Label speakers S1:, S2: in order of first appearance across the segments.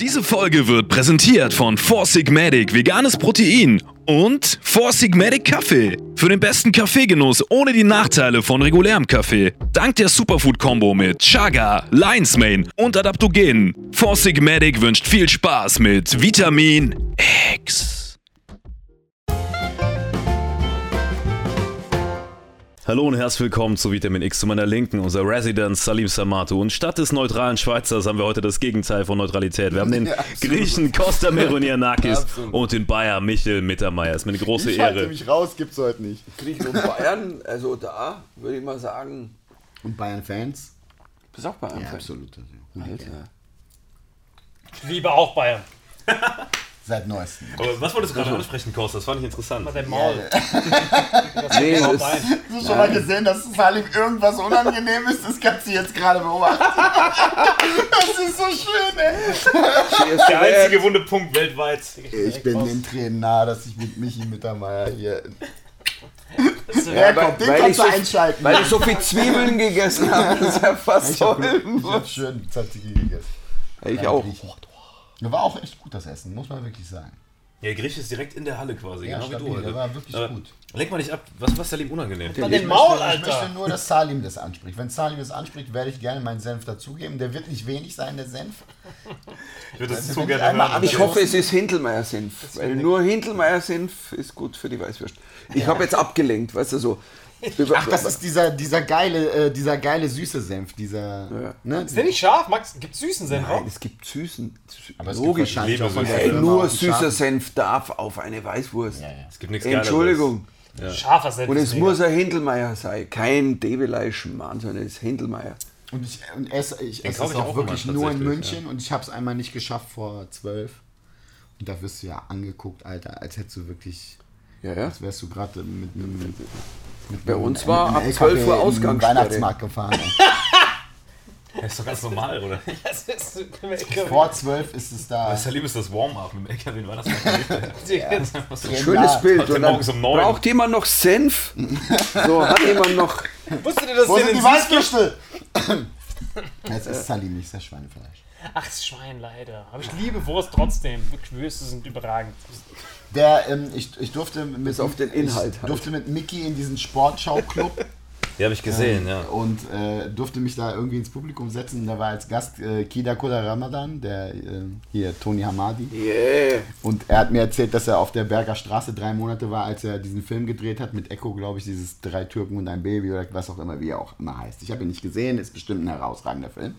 S1: Diese Folge wird präsentiert von Four Sigmatic veganes Protein und Four Sigmatic Kaffee. Für den besten Kaffeegenuss ohne die Nachteile von regulärem Kaffee. Dank der Superfood-Kombo mit Chaga, Lion's Mane und Adaptogenen. Four Sigmatic wünscht viel Spaß mit Vitamin X.
S2: Hallo und herzlich willkommen zu Vitamin X, zu meiner Linken, unser Resident Salim Samato. Und statt des neutralen Schweizers haben wir heute das Gegenteil von Neutralität. Wir haben den
S3: Ja.
S2: Griechen Costa Meronianakis
S3: Absolut.
S2: und den Bayer Michel Mittermeier. Ist mir eine große
S3: Ich halte
S2: Ehre.
S3: mich raus, gibt's heute nicht.
S4: Griechen und Bayern, also da würde ich mal sagen,
S3: Und Bayern-Fans?
S4: bist auch Bayern.
S3: Ja, absolut. Also,
S4: Alter.
S5: Ich liebe auch Bayern.
S3: Seit neuestem.
S2: Aber was wolltest du gerade ansprechen, Costa? Das fand ich interessant.
S5: Der Maul.
S4: Nee, das,
S3: Hast du schon mal gesehen, dass Salim irgendwas unangenehm ist? Das kannst du jetzt gerade beobachten. Das ist so schön, ey.
S2: Der einzige wunde Punkt weltweit.
S3: Ich bin den Tränen nah, dass ich mit Michi Mittermeier hier.
S4: ja,
S3: Ja, komm, den
S4: weil, ich
S3: kannst
S4: so,
S3: du einschalten.
S4: weil ich so viel Zwiebeln gegessen habe, das ist ja fast
S3: ich hab, ich hab schön Tzatziki gegessen.
S4: Ich auch.
S3: Griechen. Ja, War auch echt gut, das Essen, muss man wirklich sagen.
S2: Ja, Grieche ist direkt in der Halle quasi,
S3: Ja,
S2: genau wie
S3: stabil,
S2: du heute.
S3: der war wirklich
S2: Aber
S3: gut.
S2: Lenk mal nicht ab. Was ist Salim unangenehm?
S3: Ich möchte, ich möchte nur, dass Salim das anspricht. Wenn Salim das anspricht, werde ich gerne meinen Senf dazugeben. Der wird nicht wenig sein, der Senf.
S2: Ich würde das
S3: Also
S2: zu gerne hören.
S4: Ich hoffe, es ist Hindelmeier-Senf, weil nur Hindelmeier-Senf ist gut für die Weißwürst. Ich habe jetzt abgelenkt, weißt du, so.
S3: Ach, das ist dieser, dieser, geile, äh, dieser geile süße Senf. Dieser,
S4: Ja.
S3: ne?
S5: Ist der nicht scharf? Max, gibt's süßen Senf
S4: Nein,
S5: auch?
S4: es gibt süßen.
S3: Aber es
S4: Logisch.
S3: gibt wahrscheinlich auch von der
S4: Ey,
S3: Firma
S4: nur süßer Senf darf auf eine Weißwurst.
S2: Es gibt nichts.
S4: Entschuldigung.
S5: Scharfer Senf.
S4: Und es
S5: mega.
S4: muss ein Hindelmeier sein. Kein Develei Schmarrn, sondern es ist Hindelmeier.
S3: Und ich, und esse, ich esse es auch
S2: auch
S3: wirklich nur in München und ich habe es einmal nicht geschafft vor zwölf. Und da wirst du ja angeguckt, Alter, als hättest du wirklich,
S4: Ja, ja.
S3: als wärst du gerade mit einem
S4: Bei uns war ab
S3: dem
S4: 12
S3: LKW
S4: Uhr
S3: in den
S4: Ausgangssperre.
S3: Weihnachtsmarkt gefahren.
S2: Das ist doch ganz normal, oder?
S5: Das ist
S3: Vor 12 ist es da.
S2: Das ist ja lieb, ist das Warm-up mit dem LKW in Weihnachtsmarkt.
S4: Schönes Bild. Und dann
S2: morgens um
S4: braucht jemand noch Senf? So, hat jemand noch.
S5: Wusstet ihr, dass
S3: Wo sind die
S5: in
S3: Weißwürste? Es ist Salim, nicht das Schweinefleisch.
S5: Ach, das Schwein, leider. Aber ich liebe Wurst trotzdem. Würste sind überragend.
S3: Der, ähm, ich, ich durfte mit
S4: Bis auf den Inhalt
S3: ich
S4: halt.
S3: durfte mit Mickey in diesen Sportschau-Club
S2: Die habe ich gesehen, ja.
S3: und äh, durfte mich da irgendwie ins Publikum setzen. Da war als Gast äh, Kida Koda Ramadan, der äh, hier Tony Hamadi.
S4: Yeah.
S3: Und er hat mir erzählt, dass er auf der Berger Straße drei Monate war, als er diesen Film gedreht hat mit Echo, glaube ich, dieses Drei Türken und ein Baby oder was auch immer, wie er auch immer heißt. Ich habe ihn nicht gesehen, ist bestimmt ein herausragender Film.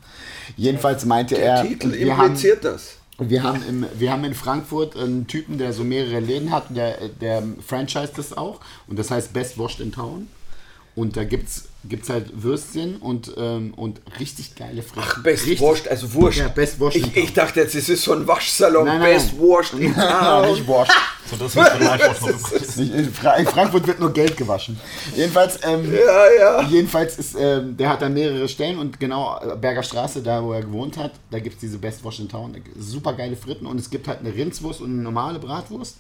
S3: Jedenfalls meinte
S4: Der
S3: er,
S4: Titel
S3: wir haben,
S4: impliziert das.
S3: wir, haben im, wir haben in Frankfurt einen Typen, der so mehrere Läden hat, der, der franchise das auch und das heißt Best Washed in Town. Und da gibt's gibt's halt Würstchen und, ähm, und richtig geile Fritten.
S4: Ach, Best
S3: richtig,
S4: Wurst, also Wurst.
S3: Ja, Best Wurst
S4: Ich, ich dachte jetzt, es ist so ein Waschsalon.
S3: Nein, nein,
S4: Best
S3: nein.
S4: Wurst in
S3: Nein,
S4: Town.
S3: nicht Wurst.
S2: So, das noch begrüßen.
S3: Nicht In, Fra in Frankfurt wird nur Geld gewaschen. Jedenfalls, ähm,
S4: Ja, ja.
S3: jedenfalls ist, ähm, der hat da mehrere Stellen und genau äh, Berger Straße, da wo er gewohnt hat, da gibt es diese Best Wash in Town. Super geile Fritten und es gibt halt eine Rindswurst und eine normale Bratwurst.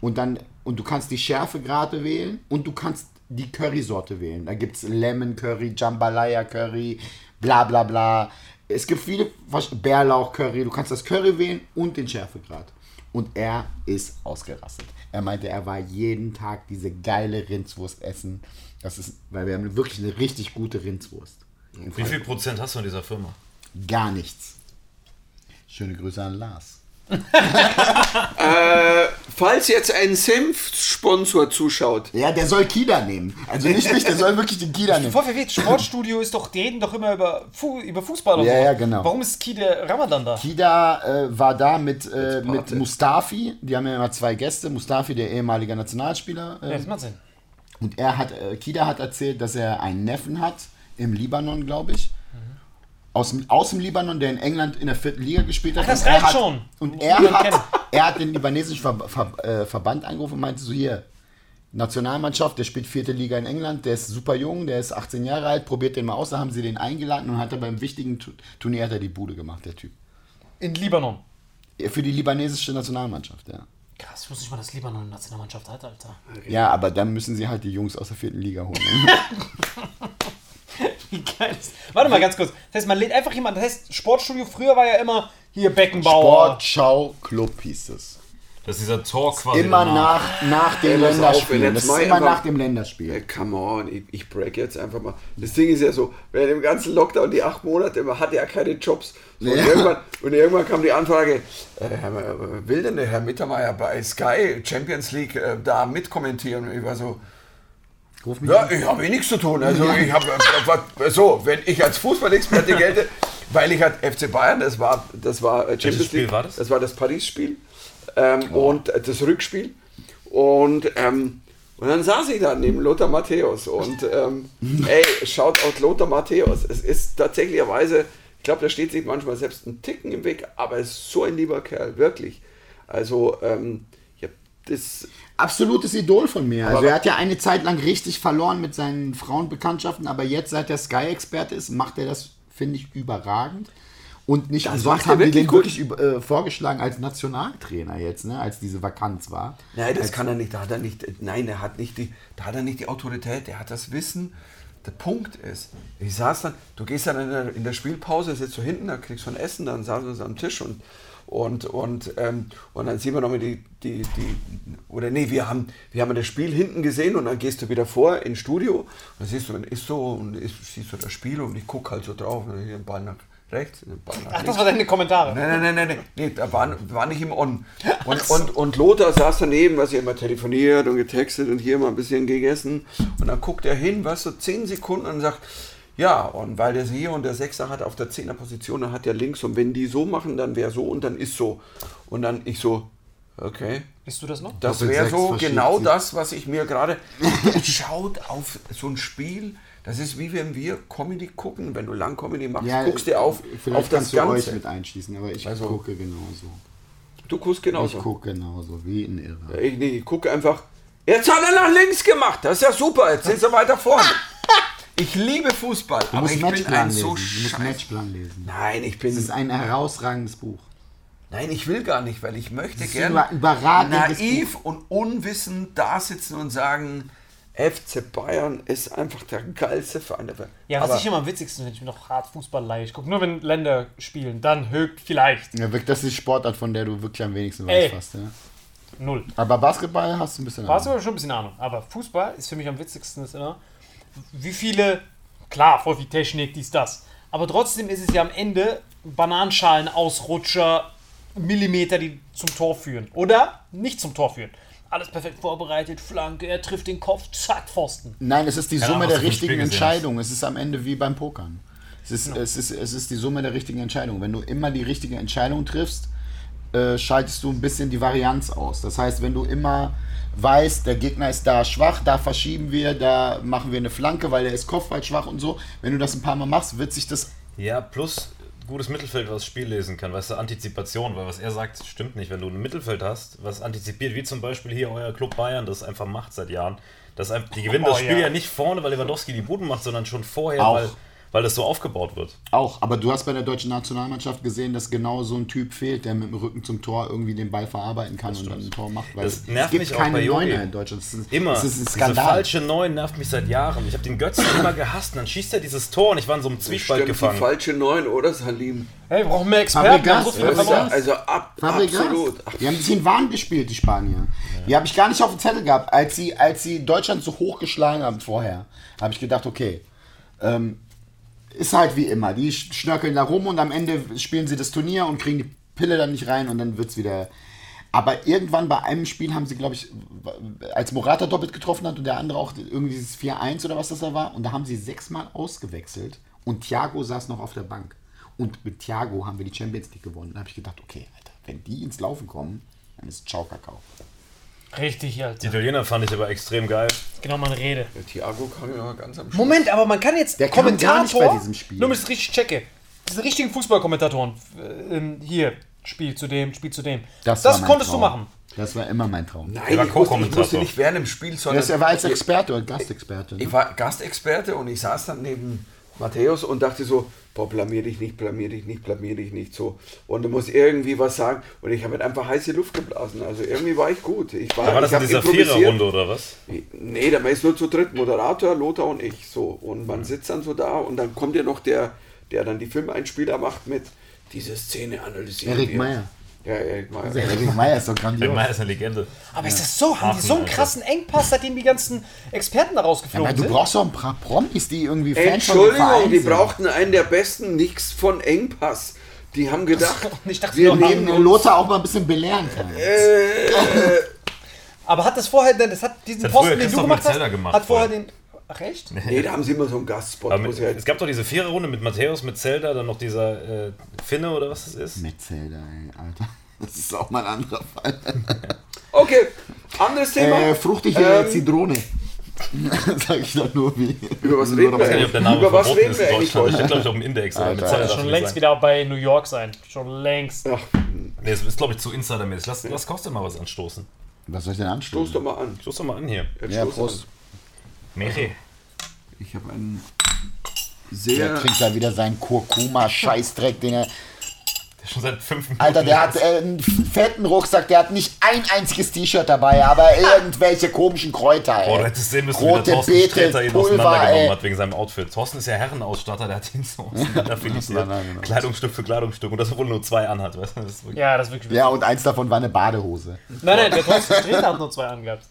S3: Und dann, und du kannst die Schärfegrade wählen und du kannst die Currysorte wählen. Da gibt es Lemon Curry, Jambalaya Curry, bla bla bla. Es gibt viele Wasch- Bärlauch Curry. Du kannst das Curry wählen und den Schärfegrad. Und er ist ausgerastet. Er meinte, er war jeden Tag diese geile Rindswurst essen. Das ist, weil wir haben wirklich eine richtig gute Rindswurst.
S2: Wie viel Prozent hast du in dieser Firma?
S3: Gar nichts. Schöne Grüße an Lars.
S4: Äh, falls jetzt ein Senf-Sponsor zuschaut,
S3: Ja, der soll Kida nehmen. Also nicht mich, der soll wirklich den Kida nehmen.
S5: Bevor wir verwirrt, Sportstudio ist doch, die reden doch immer über, Fu über Fußball und
S3: Ja,
S5: sowas.
S3: ja, genau.
S5: Warum ist Kide Ramadan da?
S3: Kida äh, war da mit, äh, mit. Mustafi. Die haben ja immer zwei Gäste. Mustafi, der ehemalige Nationalspieler.
S5: Ja,
S3: Äh,
S5: das macht Sinn.
S3: und er hat, äh, Kida hat erzählt, dass er einen Neffen hat im Libanon, glaube ich. Aus, dem- aus dem Libanon, der in England in der vierten Liga gespielt hat.
S5: Ach, das
S3: Und er
S5: reicht
S3: hat,
S5: schon.
S3: Und er hat, er hat den libanesischen Ver, Ver, äh, Verband angerufen und meinte so, hier, Nationalmannschaft, der spielt vierte Liga in England, der ist super jung, der ist 18 Jahre alt, probiert den mal aus, da haben sie den eingeladen und hat er beim wichtigen Tu- Turnier hat er die Bude gemacht, der Typ.
S5: In Libanon.
S3: Für die libanesische Nationalmannschaft, ja.
S5: Krass, ich wusste nicht mal, dass Libanon eine Nationalmannschaft hat, Alter.
S3: Ja, aber dann müssen sie halt die Jungs aus der vierten Liga holen.
S5: Wie geil ist Warte mal ganz kurz. Das heißt, man lädt einfach jemanden. Das heißt, Sportstudio früher war ja immer hier Beckenbauer.
S3: Sportschau Club hieß es.
S2: Das ist dieser Tor quasi.
S3: Immer
S2: danach.
S3: nach, nach dem
S4: auf,
S3: Länderspiel.
S4: jetzt
S3: das ist immer nach dem Länderspiel.
S4: Come on, ich, ich break jetzt einfach mal. Das Ding ist ja so, während dem ganzen Lockdown, die acht Monate, man hatte ja keine Jobs. So, und,
S3: Ja.
S4: irgendwann, und irgendwann kam die Anfrage, äh, äh, will denn der Herr Mittermeier bei Sky Champions League äh, da mitkommentieren? Und ich war so,
S3: Ruf mich
S4: ja,
S3: an.
S4: ich habe eh nichts zu tun. Also ich habe äh, so, wenn ich als Fußballexperte gelte, weil ich halt FC Bayern, das war das war äh, Champions
S2: Spiel
S4: League,
S2: war das?
S4: das war das Paris-Spiel ähm, und äh, das Rückspiel und ähm, und dann saß ich da neben Lothar Matthäus und ähm, ey, schaut out Lothar Matthäus. Es ist tatsächlicherweise, ich glaube, da steht sich manchmal selbst ein Ticken im Weg, aber er ist so ein lieber Kerl, wirklich. Also, ähm, ja, das,
S3: Absolutes Idol von mir. Also
S4: Aber-
S3: er hat ja eine Zeit lang richtig verloren mit seinen Frauenbekanntschaften, aber jetzt, seit er Sky-Experte ist, macht er das, finde ich, überragend. Und nicht umsonst
S4: macht er
S3: haben die
S4: wirklich
S3: den
S4: gut.
S3: wirklich über, äh, vorgeschlagen als Nationaltrainer jetzt, ne, als diese Vakanz war.
S4: Nein, das
S3: als,
S4: kann er nicht. Da hat er nicht. Nein, er hat nicht die. Da hat er nicht die Autorität. Er hat das Wissen. Der Punkt ist, ich saß dann. Du gehst dann in der, in der Spielpause, sitzt du hinten, da kriegst du ein Essen, dann saßen wir uns am Tisch und und und ähm, und dann sehen wir nochmal die die die oder nee, wir haben wir haben das Spiel hinten gesehen und dann gehst du wieder vor ins Studio und dann siehst du, dann ist so und ist, siehst du das Spiel und ich gucke halt so drauf und hier den Ball nach rechts, den Ball nach
S5: Ach,
S4: links.
S5: das waren deine Kommentare.
S4: Nein, nein, nein, nein, nein, nee, da war, war nicht im On. Und, und, und Lothar saß daneben, was er immer telefoniert und getextet und hier mal ein bisschen gegessen. Und dann guckt er hin, weißt du, zehn Sekunden und sagt, ja, und weil der hier und der Sechser hat auf der Zehnerposition, dann hat der links und wenn die so machen, dann wäre so und dann ist so. Und dann ich so, okay.
S5: Bist du das noch?
S4: Das wäre so genau
S3: sich.
S4: das, was ich mir gerade. Schaut auf so ein Spiel. Das ist wie wenn wir Comedy gucken. Wenn du lang Comedy machst, guckst dir auf,
S3: vielleicht
S4: auf das
S3: kannst du euch
S4: Ganze.
S3: mit einschließen, aber ich
S4: Also-
S3: gucke genauso.
S4: Du guckst genauso.
S3: Ich gucke genauso, wie ein Irrer.
S4: Ich, nee, ich gucke einfach, Jetzt hat er nach links gemacht. Das ist ja super. Jetzt sind sie weiter vorne. Ich liebe Fußball,
S3: Du
S4: aber
S3: musst
S4: ich bin
S3: Matchplan
S4: ein
S3: lesen.
S4: so
S3: du musst. Matchplan lesen.
S4: Nein, ich
S3: Das ist
S4: bin.
S3: ein herausragendes Buch.
S4: Nein, ich will gar nicht, weil ich möchte
S3: ist
S4: gerne naiv und unwissend da sitzen und sagen, FC Bayern ist einfach der geilste Verein der Welt.
S5: Ja, was
S4: aber
S5: ich immer am witzigsten finde, ich bin doch hart Fußball leihe. Ich gucke nur, wenn Länder spielen, dann högt vielleicht.
S3: Ja, wirklich, das ist die Sportart, von der du wirklich am wenigsten
S5: Ey.
S3: weißt. Fast, ja.
S5: Null.
S3: Aber Basketball hast du ein bisschen.
S5: Basketball schon ein bisschen Ahnung, aber Fußball ist für mich am witzigsten ist immer, wie viele, klar, voll viel Technik, dies, das, aber trotzdem ist es ja am Ende Bananenschalen, Ausrutscher, Millimeter, die zum Tor führen. Oder nicht zum Tor führen. Alles perfekt vorbereitet, Flanke, er trifft den Kopf, zack, Pfosten.
S3: Nein, es ist die
S2: Keine
S3: Summe
S2: Ahnung,
S3: der richtigen Entscheidungen. Es ist am Ende wie beim Pokern. Es ist, es, ist, es ist die Summe der richtigen Entscheidungen. Wenn du immer die richtige Entscheidung triffst, äh, schaltest du ein bisschen die Varianz aus. Das heißt, wenn du immer weißt, der Gegner ist da schwach, da verschieben wir, da machen wir eine Flanke, weil er ist Kopfball schwach und so. Wenn du das ein paar Mal machst, wird sich das
S2: Ja, plus gutes Mittelfeld, was das Spiel lesen kann, weißt du, Antizipation, weil was er sagt, stimmt nicht. Wenn du ein Mittelfeld hast, was antizipiert, wie zum Beispiel hier euer Club Bayern das einfach macht seit Jahren, das die gewinnen das
S5: Oh,
S2: Spiel
S5: ja.
S2: ja. nicht vorne, weil Lewandowski die Buden macht, sondern schon vorher,
S3: Auch.
S2: weil, weil das so aufgebaut wird.
S3: Auch, aber du hast bei der deutschen Nationalmannschaft gesehen, dass genau so ein Typ fehlt, der mit dem Rücken zum Tor irgendwie den Ball verarbeiten kann und dann ein Tor macht. Weil
S2: Das
S3: es
S2: nervt
S3: gibt
S2: mich auch
S3: keine
S2: bei Jogi.
S3: Neuner in Deutschland. Das ist,
S2: Immer.
S3: Das ist ein
S2: Diese
S3: Skandal.
S2: falsche Neun nervt mich seit Jahren. Ich habe den Götzen immer gehasst und dann schießt er dieses Tor und ich war in so einem Zwiespalt
S4: Stimmt, die
S2: gefangen.
S4: falsche Neun, oder Salim?
S5: Hey, wir brauchen mehr Experten.
S3: Fabregas, ja,
S5: verloren.
S3: ja.
S4: Also ab,
S3: Fabregas.
S4: absolut.
S3: Die haben sich in Wahn gespielt, die Spanier. Die habe ich gar nicht auf dem Zettel gehabt. Als sie, als sie Deutschland so hochgeschlagen haben vorher, habe ich gedacht, okay, ähm, ist halt wie immer. Die sch- schnörkeln da rum und am Ende spielen sie das Turnier und kriegen die Pille dann nicht rein und dann wird es wieder. Aber irgendwann bei einem Spiel haben sie, glaube ich, als Morata doppelt getroffen hat und der andere auch irgendwie dieses 4-1 oder was das da war, und da haben sie sechsmal ausgewechselt und Thiago saß noch auf der Bank. Und mit Thiago haben wir die Champions League gewonnen. Da habe ich gedacht, okay, Alter, wenn die ins Laufen kommen, dann ist Ciao Kakao.
S5: Richtig,
S2: Die
S5: Alter.
S2: Italiener fand ich aber extrem geil.
S5: Genau meine Rede.
S4: der Thiago kam ja ganz am Schluss.
S5: Moment, aber man kann jetzt
S3: Der kam gar nicht
S5: Kommentator,
S3: bei diesem Spiel.
S5: nur damit ich es richtig checke, diese richtigen Fußballkommentatoren, äh, hier, Spiel zu dem, Spiel zu dem, das,
S3: war mein
S5: konntest
S3: Traum.
S5: du machen.
S3: Das war immer mein Traum.
S4: Nein, ich musste, ich musste nicht während dem Spiel, sondern
S3: Er war als Experte und Gastexperte. Ne?
S4: ich war Gastexperte und ich saß dann neben Matthäus und dachte so, boah, blamier dich nicht, blamier dich nicht, blamier dich nicht so. Und du musst irgendwie was sagen. Und ich habe halt einfach heiße Luft geblasen. Also irgendwie war ich gut. Ich war,
S2: Da war das
S4: ich
S2: in dieser. Viererrunde oder was?
S4: Nee, da ist nur zu dritt. Moderator, Lothar und ich. So. Und man sitzt dann so da und dann kommt ja noch der, der dann die Filmeinspieler macht mit diese Szene analysieren.
S3: Erik. Meyer.
S4: Ja, Erik Meyer.
S3: Erik Meyer ist doch grandios.
S2: Meyer ist eine Legende.
S5: Aber ist das so? Haben die so einen
S2: Alter.
S5: krassen Engpass, seitdem die ganzen Experten da
S3: Aber
S5: rausgeflogen
S3: du
S5: sind?
S3: brauchst doch ein paar Promis, die irgendwie Fans
S4: Entschuldigung, die brauchten einen der besten, nichts von Engpass. Die haben gedacht,
S5: ich dachte,
S3: Wir nehmen
S5: haben,
S3: Lothar auch mal ein bisschen belehren kann.
S5: aber hat das vorher, denn das hat diesen
S2: Das hat
S5: Posten, den du gemacht hast,
S2: gemacht
S5: hat vorher
S2: vorher.
S5: den, ach echt?
S4: nee, da haben sie immer so einen Gastspot.
S2: Mit,
S4: halt,
S2: es gab doch diese Viererrunde mit Matthäus, mit Zelda, dann noch dieser äh, Finne oder was das ist.
S3: Metzelder, ey, Alter. Das ist auch mal ein anderer Fall.
S4: okay, anderes Thema.
S3: Äh, fruchtige
S4: Ähm,
S3: Zitrone. Sag ich doch nur wie.
S4: Über was reden wir
S2: Ich weiß nicht, ob der Name
S4: Über was reden wir eigentlich.
S2: Das
S4: heute?
S2: steht, glaube ich, auf dem Index.
S3: Alter,
S2: mit Zelda
S3: ja,
S2: darf
S5: Schon längst
S2: sagen.
S5: wieder bei New York sein. Schon längst.
S4: Ach,
S2: Nee, das ist, glaube ich, zu insidermäßig. Lass, lass Kostet mal was anstoßen.
S3: Was soll ich denn
S4: stoß
S3: anstoßen?
S4: doch mal an.
S2: Stoß doch mal an hier.
S3: Ja,
S4: stoß
S3: Prost.
S2: Meri.
S4: An. Ich habe einen
S3: Der
S4: sehr.
S3: trinkt da wieder seinen Kurkuma-Scheißdreck, den er.
S2: Schon seit fünf Minuten.
S3: Alter, der hat äh, einen fetten Rucksack, der hat nicht ein einziges T-Shirt dabei, aber irgendwelche komischen Kräuter, ey.
S2: Boah, du hättest sehen müssen, wie der Thorsten
S3: Beete,
S2: Sträter ihn
S3: Pulver,
S2: auseinandergenommen
S3: ey.
S2: hat wegen seinem Outfit. Thorsten ist ja Herrenausstatter, der hat ihn so auseinanderfilisiert.
S3: Auseinandergenommen.
S2: Kleidungsstück für Kleidungsstück. Und das obwohl nur zwei anhat. Weißt du? Das ist wirklich
S5: Ja, das ist wirklich.
S3: Ja, und eins davon war eine Badehose.
S5: Nein, nein, der Thorsten Sträter hat nur zwei angehabt.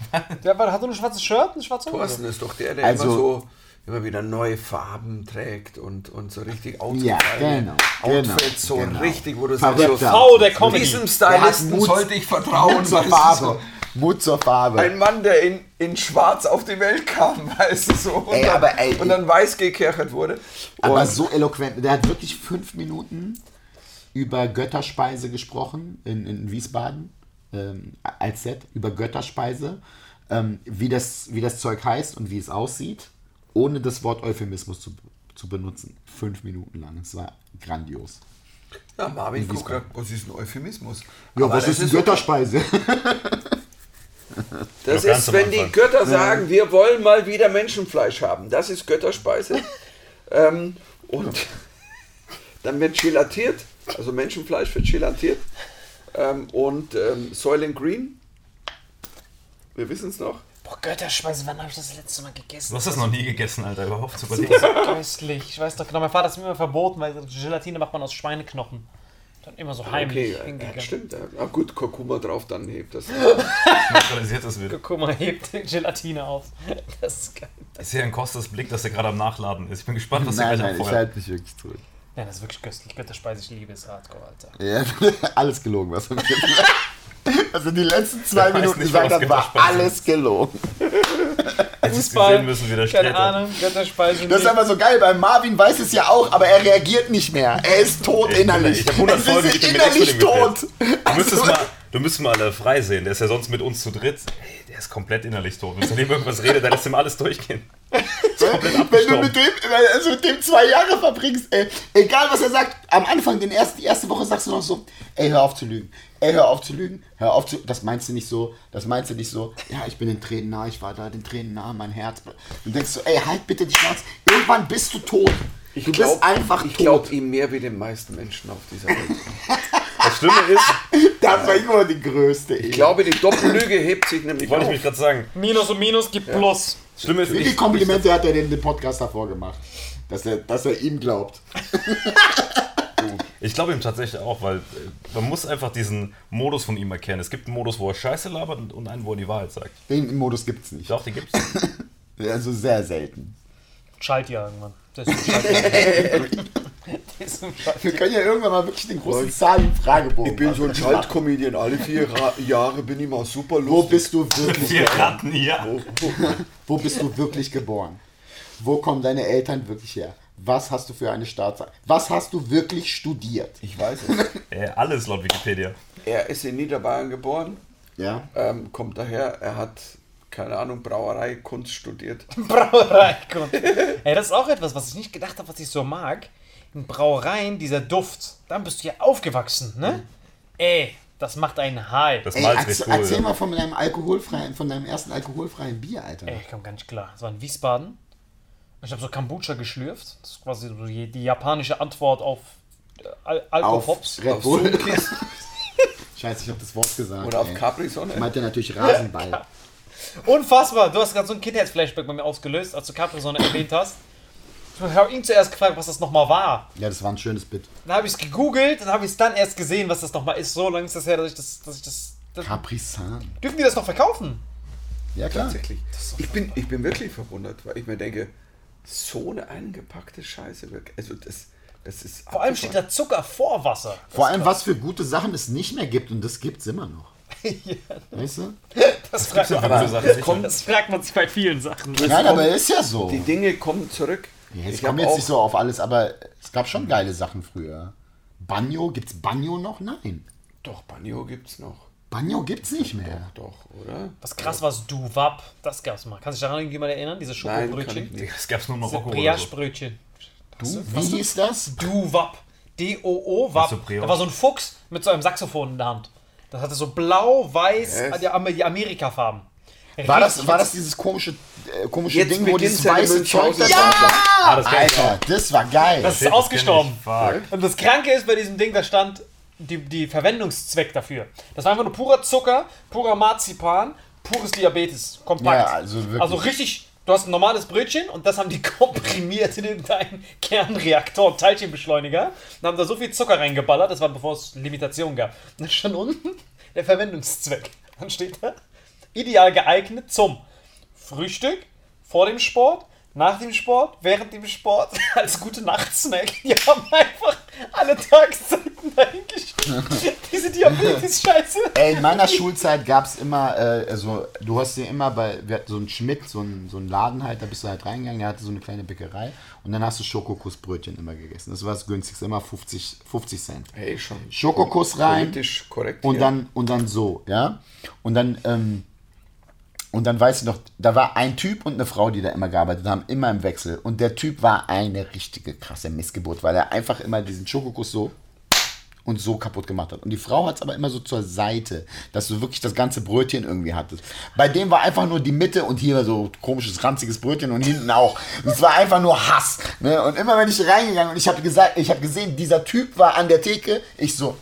S5: Der war- hat nur ein schwarzes Shirt und eine schwarze
S4: Thorsten ist doch der, der
S3: Also-
S4: immer so immer wieder neue Farben trägt und, und so richtig
S3: Ja,
S4: ausgefallene
S3: genau,
S4: Outfits, so
S3: genau.
S4: richtig, wo du sagst, so,
S5: Frau der Comedy.
S4: diesem Stylisten
S3: Mut-
S4: sollte ich vertrauen.
S3: Mut zur Farbe. Mut zur Farbe.
S4: Ein Mann, der in, in Schwarz auf die Welt kam, weißt du so. Und,
S3: Ey,
S4: dann,
S3: aber ey,
S4: und dann weiß gekerchert wurde.
S3: Aber
S4: Und-
S3: so eloquent. Der hat wirklich fünf Minuten über Götterspeise gesprochen in, in Wiesbaden ähm, als Set über Götterspeise, ähm, wie, das, wie das Zeug heißt und wie es aussieht, ohne das Wort Euphemismus zu, zu benutzen. Fünf Minuten lang. Es war grandios.
S4: Ja, Marvin
S3: Wiesbaden.
S4: grad, was ist ein Euphemismus?
S3: Ja,
S4: Aber
S3: was ist eine Götterspeise?
S4: Das ist, wenn die. Götter sagen, wir wollen mal wieder Menschenfleisch haben. Das ist Götterspeise. ähm, und dann wird gelatiert, also Menschenfleisch wird gelatiert. Ähm, und ähm, Soylent Green, wir wissen es noch.
S5: Boah, Götterspeise, wann habe ich das letzte Mal gegessen?
S2: Du hast das noch nie gegessen, Alter. Überhaupt sogar nicht.
S5: Köstlich. Ich weiß doch genau, mein Vater hat es mir immer verboten, weil Gelatine macht man aus Schweineknochen. Dann immer so heimlich
S4: Okay,
S5: hingegangen.
S4: stimmt. Ja. Ah, gut, Kurkuma drauf, dann hebt das.
S2: Neutralisiert das wird.
S5: Guck mal, hebt Gelatine auf. Das ist geil.
S2: Ich sehe in Kostas Blick, dass er gerade am Nachladen ist. Ich bin gespannt, was er
S3: Nein,
S2: gleich
S3: nein, ich
S2: abfeuert.
S3: halte mich wirklich zurück.
S5: Ja, das ist wirklich köstlich. Götterspeise, ich liebe es hardcore, Alter.
S3: Ja, alles gelogen, was mir Also die letzten zwei
S2: Der weiß
S3: Minuten
S2: nicht,
S3: gesagt
S2: was
S3: hat, war alles gelogen.
S2: Hättest du gesehen müssen, wie der
S5: keine
S2: steht.
S5: Ahnung, Götterspeise.
S3: Das ist aber so geil, bei Marvin weiß es ja auch, aber er reagiert nicht mehr. Er ist tot
S2: Ich-
S3: innerlich.
S2: ich hab 100
S3: Es
S2: Folgen,
S3: ist
S2: ich bin mit
S3: innerlich tot.
S2: Du müsstest
S3: Also-
S2: mal, du müsstest mal äh, frei sehen. Der ist ja sonst mit uns zu dritt. Ey, der ist komplett innerlich tot. Wenn du irgendwas redet, dann lässt ihm alles durchgehen.
S3: Wenn du mit dem, also mit dem zwei Jahre verbringst, ey, egal was er sagt, am Anfang, den ersten, die erste Woche sagst du noch so, ey, hör auf zu lügen. Ey, hör auf zu lügen. Hör auf zu, das meinst du nicht so, das meinst du nicht so, ja, ich bin den Tränen nah, ich war da, den Tränen nah, mein Herz. Du denkst so, ey, halt bitte die Schnauze. Irgendwann bist du tot. Du bist einfach
S4: ich
S3: tot.
S4: glaube ihm mehr wie den meisten Menschen auf dieser Welt.
S2: Das Schlimme ist,
S3: das war immer die größte.
S4: Ich glaube, die Doppellüge hebt sich nämlich
S2: wollte ich mich gerade sagen.
S5: Minus und Minus gibt Plus.
S2: Das Schlimme ist,
S3: Wie viele
S2: ich,
S3: Komplimente hat er denn den Podcast davor gemacht? Dass er, dass er ihm glaubt.
S2: ich glaube ihm tatsächlich auch, weil äh, man muss einfach diesen Modus von ihm erkennen. Es gibt einen Modus, wo er Scheiße labert und- einen, wo er die Wahrheit sagt.
S3: Den Modus gibt's nicht.
S2: Doch, den gibt's.
S3: Also sehr selten.
S5: Schalt ja irgendwann. Das ist.
S3: Wir können ja irgendwann mal wirklich den großen Zahlen-Fragebogen
S4: Ich bin so ein
S3: machen.
S4: Schaltcomedian. Alle vier Ra Jahre bin ich mal super
S3: Wo
S4: lustig.
S3: bist du wirklich
S2: Wir
S3: geboren?
S2: raten, ja.
S3: Wo bist du wirklich geboren? Wo kommen deine Eltern wirklich her? Was hast du für eine Startzeit? Was hast du wirklich studiert?
S4: Ich weiß es.
S2: Äh, alles laut Wikipedia.
S4: Er ist in Niederbayern geboren,
S3: Ja?
S4: ähm, kommt daher, er hat, keine Ahnung, Brauerei, Kunst studiert.
S5: Brauereikunst. Ey, das ist auch etwas, was ich nicht gedacht habe, was ich so mag. In Brauereien, dieser Duft. Dann bist du ja aufgewachsen, ne? Ey, das macht einen high.
S2: Das
S3: Ey, erzähl,
S2: cool.
S3: erzähl
S2: ja.
S3: mal von deinem alkoholfreien, von deinem ersten alkoholfreien Bier, Alter.
S5: Ey, ich komme gar nicht klar. Das war in Wiesbaden. Ich habe so Kombucha geschlürft. Das ist quasi so die, die japanische Antwort auf äh, Al
S3: Auf
S5: Alkohops.
S3: Red
S4: Auf
S3: Bull.
S4: Sunkist
S3: Scheiße, ich habe das Wort gesagt.
S4: oder auf. Capri-Sonne.
S3: Ich meinte natürlich Rasenball.
S5: Unfassbar. Du hast gerade so ein Kindheitsflashback bei mir ausgelöst, als du Capri-Sonne erwähnt hast. Ich habe ihn zuerst gefragt, was das nochmal war.
S3: Ja, das war ein schönes Bit.
S5: Dann habe ich es gegoogelt, dann habe ich es dann erst gesehen, was das nochmal ist. So lange ist das her, dass ich das. Dass ich das, das
S3: Capri Sun.
S5: dürfen die das noch verkaufen?
S3: Ja, klar.
S4: Tatsächlich. Ich bin, ich bin wirklich verwundert, weil ich mir denke, so eine eingepackte Scheiße. Also das, das ist
S5: Vor allem steht da Zucker vor Wasser.
S3: Vor allem, was für gute Sachen es nicht mehr gibt und das gibt's immer noch. Weißt du?
S5: Das, fragt man,
S2: Aber Sachen nicht mehr.
S5: das fragt man sich bei vielen Sachen.
S3: Nein, aber ist ja so.
S4: Die Dinge kommen zurück.
S3: Ja,
S4: ich
S3: kommen
S4: hab
S3: jetzt
S4: auch,
S3: nicht so auf alles, aber es gab schon geile Sachen früher. Banjo, gibt's Banjo noch? Nein.
S4: Doch, Banjo gibt's noch.
S3: Banjo gibt's nicht mehr.
S4: Doch, oder?
S5: Was krass war, Duwap. Das gab's mal. Kannst du dich daran irgendjemand erinnern? Diese
S4: Nein,
S5: Schokobrötchen?
S4: nicht.
S2: Das gab's nur
S5: Diese
S2: Marokko oder so.
S5: Brioche-Brötchen.
S3: Wie hieß das?
S5: Duwap. D-O-O-Wap.
S2: So.
S5: Da war so ein Fuchs mit so einem Saxophon in der Hand. Das hatte so blau, weiß,
S4: Yes.
S5: die, Am- die Amerika-Farben.
S3: War das, war das dieses komische, äh, komische
S4: Jetzt
S3: Ding, wo dieses weiße Zeug da drauf
S2: Ah, das
S3: Alter, das war geil.
S5: Das ist ausgestorben. Und das Kranke ist bei diesem Ding, da stand die, die Verwendungszweck dafür. Das war einfach nur purer Zucker, purer Marzipan, pures Diabetes. Kompakt.
S3: Ja, also wirklich.
S5: Also richtig, du hast ein normales Brötchen und das haben die komprimiert in irgendeinen Kernreaktor, einen Teilchenbeschleuniger und haben da so viel Zucker reingeballert, das war bevor es Limitationen gab. Und dann stand unten der Verwendungszweck. Dann steht da, ideal geeignet zum Frühstück, vor dem Sport, nach dem Sport, während dem Sport, als gute Nachtsnack. Die haben einfach alle Tageszeiten dahingeschrieben. Diese Diabetes-Scheiße.
S3: Ey, in meiner Schulzeit gab es immer, äh, also du hast dir immer bei, wir hatten so einen Schmidt, so einen, so einen Laden halt, da bist du halt reingegangen, der hatte so eine kleine Bäckerei und dann hast du Schokokussbrötchen immer gegessen. Das war das günstigste, immer 50, 50 Cent.
S4: Hey, schon.
S3: Schokokuss rein
S4: Politisch korrekt.
S3: und
S4: hier.
S3: dann, und dann so, ja. Und dann, ähm, und dann weiß ich noch, da war ein Typ und eine Frau, die da immer gearbeitet haben, immer im Wechsel. Und der Typ war eine richtige krasse Missgeburt, weil er einfach immer diesen Schokokuss so und so kaputt gemacht hat. Und die Frau hat es aber immer so zur Seite, dass du wirklich das ganze Brötchen irgendwie hattest. Bei dem war einfach nur die Mitte und hier so komisches, ranziges Brötchen und hinten auch. Und es war einfach nur Hass. Ne? Und immer wenn ich reingegangen und ich habe gesagt, ich habe gesehen, dieser Typ war an der Theke, ich so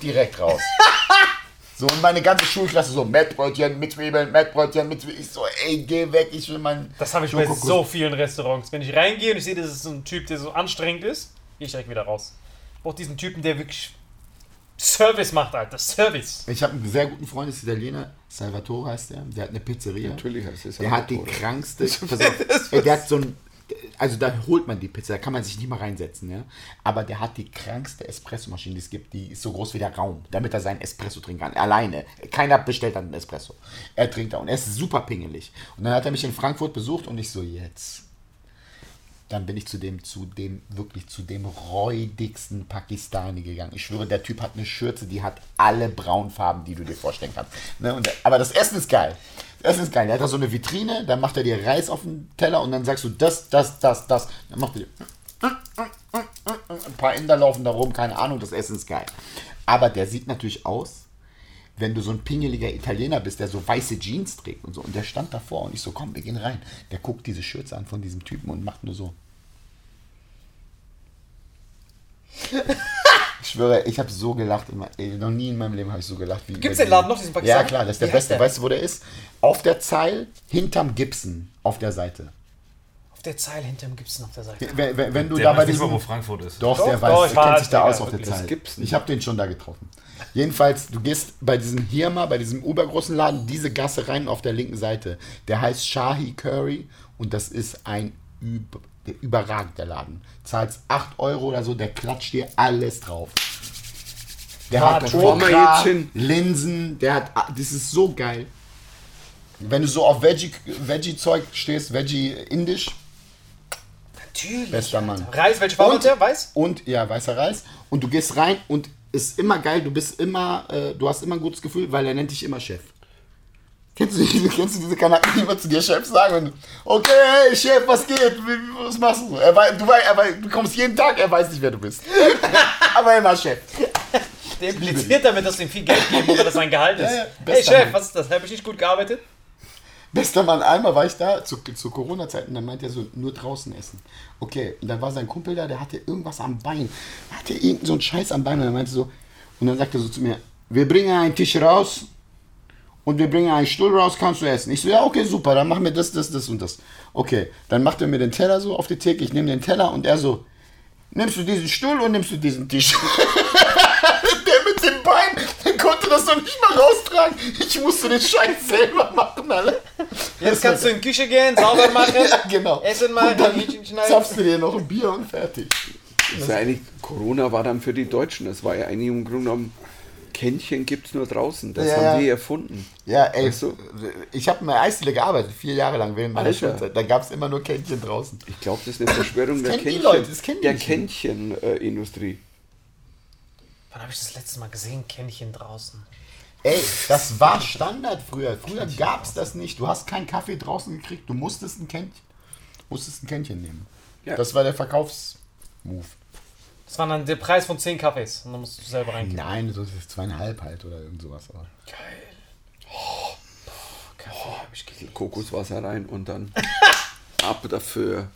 S3: direkt raus. So, und meine ganze Schulklasse so, Mettbrötchen mit Zwiebeln, Mettbrötchen mit Zwiebeln. Ich so, ey, geh weg, ich will mein...
S5: Das habe ich bei so vielen Restaurants. Wenn ich reingehe und ich sehe, das ist so ein Typ, der so anstrengend ist, gehe ich direkt wieder raus. Ich brauche diesen Typen, der wirklich Service macht, Alter. Service.
S3: Ich habe einen sehr guten Freund, das ist Italiener, Salvatore heißt der, der hat eine Pizzeria.
S4: Natürlich heißt es
S3: Der hat die krankste. Pass auf, der hat so ein. Also da holt man die Pizza, da kann man sich nicht mal reinsetzen, ja. Aber der hat die krankste Espressomaschine, die es gibt. Die ist so groß wie der Raum, damit er seinen Espresso trinken kann. Alleine. Keiner bestellt dann einen Espresso. Er trinkt da und er ist super pingelig. Und dann hat er mich in Frankfurt besucht und ich so, jetzt. Dann bin ich zu dem, zu dem, wirklich zu dem räudigsten Pakistani gegangen. Ich schwöre, der Typ hat eine Schürze, die hat alle Braunfarben, die du dir vorstellen kannst. Ne? Und, aber das Essen ist geil. Das ist geil. Er hat da so eine Vitrine, dann macht er dir Reis auf den Teller und dann sagst du das, das, das, das. Dann macht er dir ein paar Inder laufen da rum, keine Ahnung, das Essen ist geil. Aber der sieht natürlich aus, wenn du so ein pingeliger Italiener bist, der so weiße Jeans trägt und so. Und der stand davor und ich so, komm, wir gehen rein. Der guckt diese Schürze an von diesem Typen und macht nur so. Ich schwöre, ich habe so gelacht. Immer, ey, noch nie in meinem Leben habe ich so gelacht. Wie
S5: Gibt's
S3: über
S5: den Laden noch, diesen Pakistan?
S3: Ja, klar, das ist der
S5: Wie
S3: beste.
S5: der?
S3: Weißt du, wo der ist? Auf der Zeil, hinterm Gibson, auf der Seite.
S5: Auf der Zeile hinterm gibt es noch der Seite.
S3: Wenn, wenn, wenn du
S2: Der
S3: da bei
S2: weiß nicht
S3: diesem...
S2: wo Frankfurt ist.
S3: Doch,
S5: Doch,
S3: der
S5: doch,
S3: weiß,
S5: ich
S3: der kennt sich da aus auf der.
S4: Gibson.
S3: Ich habe den schon da getroffen. Jedenfalls, du gehst bei diesem Hirma, bei diesem übergroßen Laden, diese Gasse rein auf der linken Seite. Der heißt Shahi Curry und das ist ein üb der überragend, der Laden. Zahlst 8 Euro oder so, der klatscht dir alles drauf. Der hat Okra,
S4: jetzt hin.
S3: Linsen, der hat, ah, das ist so geil. Wenn du so auf Veggie- Veggie-Zeug stehst, Veggie-Indisch,
S5: Natürlich.
S3: Bester Mann.
S5: Reis, welche Farbe
S3: Und-
S5: hat der? Weiß?
S3: und ja, weißer Reis. Und du gehst rein und ist immer geil, du bist immer, äh, du hast immer ein gutes Gefühl, weil er nennt dich immer Chef. Kennst du, diese- kennst du diese Kanaken, die immer zu dir Chef sagen? Und, okay, hey Chef, was geht? Was machst du? Er weiß, du, er weiß, du kommst jeden Tag, er weiß nicht, wer du bist. Aber immer Chef.
S5: Der impliziert damit, dass du ihm viel Geld geben musst, dass sein Gehalt ist.
S3: Ja, ja,
S5: hey Chef,
S3: Mann.
S5: was ist das? Habe ich nicht gut gearbeitet?
S3: Bester Mann, einmal war ich da zu, zu Corona-Zeiten, dann meint er so, nur draußen essen. Okay, und dann war sein Kumpel da, der hatte irgendwas am Bein. Er hatte irgend so einen Scheiß am Bein und er meinte so, und dann sagt er so zu mir, wir bringen einen Tisch raus und wir bringen einen Stuhl raus, kannst du essen. Ich so, ja, okay, super, dann machen wir das, das, das und das. Okay, dann macht er mir den Teller so auf die Theke, ich nehme den Teller und er so, nimmst du diesen Stuhl und nimmst du diesen Tisch? der mit dem Bein, der konnte das doch nicht mal raustragen. Ich musste den Scheiß selber machen, alle.
S5: Jetzt kannst du in die Küche gehen, sauber machen,
S3: Ja, genau.
S5: Essen machen,
S3: und dann
S5: Hähnchen schneiden.
S3: zapfst du dir noch ein Bier und fertig.
S4: Das ist ja eigentlich, Corona war dann für die Deutschen. Das war ja eigentlich im Grunde genommen, Kännchen gibt es nur draußen. Das
S3: Ja,
S4: haben
S3: ja.
S4: wir erfunden.
S3: Ja, ey,
S4: Weißt du?
S3: ich habe in der Eisdiele gearbeitet, vier Jahre lang während meiner. Schulzeit. Da gab es immer nur Kännchen draußen.
S4: Ich glaube, das ist eine Verschwörung der
S3: kennen die
S4: Kännchen,
S3: Leute, das kennen die
S4: der. Kännchen-Industrie.
S5: Wann habe ich das letzte Mal gesehen? Kännchen draußen.
S3: Ey, das war Standard früher. Früher gab es das nicht. Du hast keinen Kaffee draußen gekriegt, du musstest ein Kännchen, musstest ein Kännchen nehmen.
S4: Ja.
S3: Das war der Verkaufsmove.
S5: Das war dann der Preis von 10 Kaffees. Und dann musst du selber reingehen.
S3: Nein, so ist es zweieinhalb halt oder irgend sowas. Aber.
S5: Geil. Oh, Kaffee habe ich geliebt.
S4: Kokoswasser rein und dann ab dafür.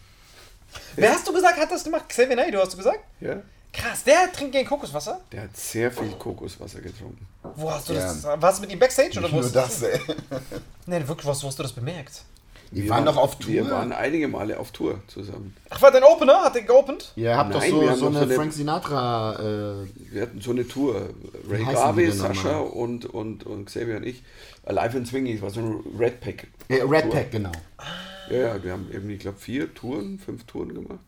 S5: Wer hast du gesagt, hat das gemacht? Xavier Naidoo hast du gesagt?
S4: Ja?
S5: Krass, der trinkt gern Kokoswasser?
S4: Der hat sehr viel Kokoswasser getrunken.
S5: Wo hast du
S3: Ja.
S5: das? Warst du mit ihm Backstage oder wo
S3: Nur das, ey.
S5: Nee, wirklich, wo hast, wo hast du das bemerkt?
S3: Die waren doch auf Tour.
S4: Wir waren einige Male auf Tour zusammen.
S5: Ach, war dein Opener? Hat der geopend?
S3: Ihr habt
S4: Nein,
S3: doch
S4: wir
S3: so, so eine
S4: so eine-
S3: Frank Sinatra. Äh,
S4: Wir hatten so eine Tour. Ray Garvey, Sascha und, und, und Xavier und ich. Alive in Swinging, war so ein Red Pack.
S3: äh, Red
S4: Tour.
S3: Pack, genau.
S4: Ja, ja, wir haben irgendwie, ich glaube, vier Touren, fünf Touren gemacht.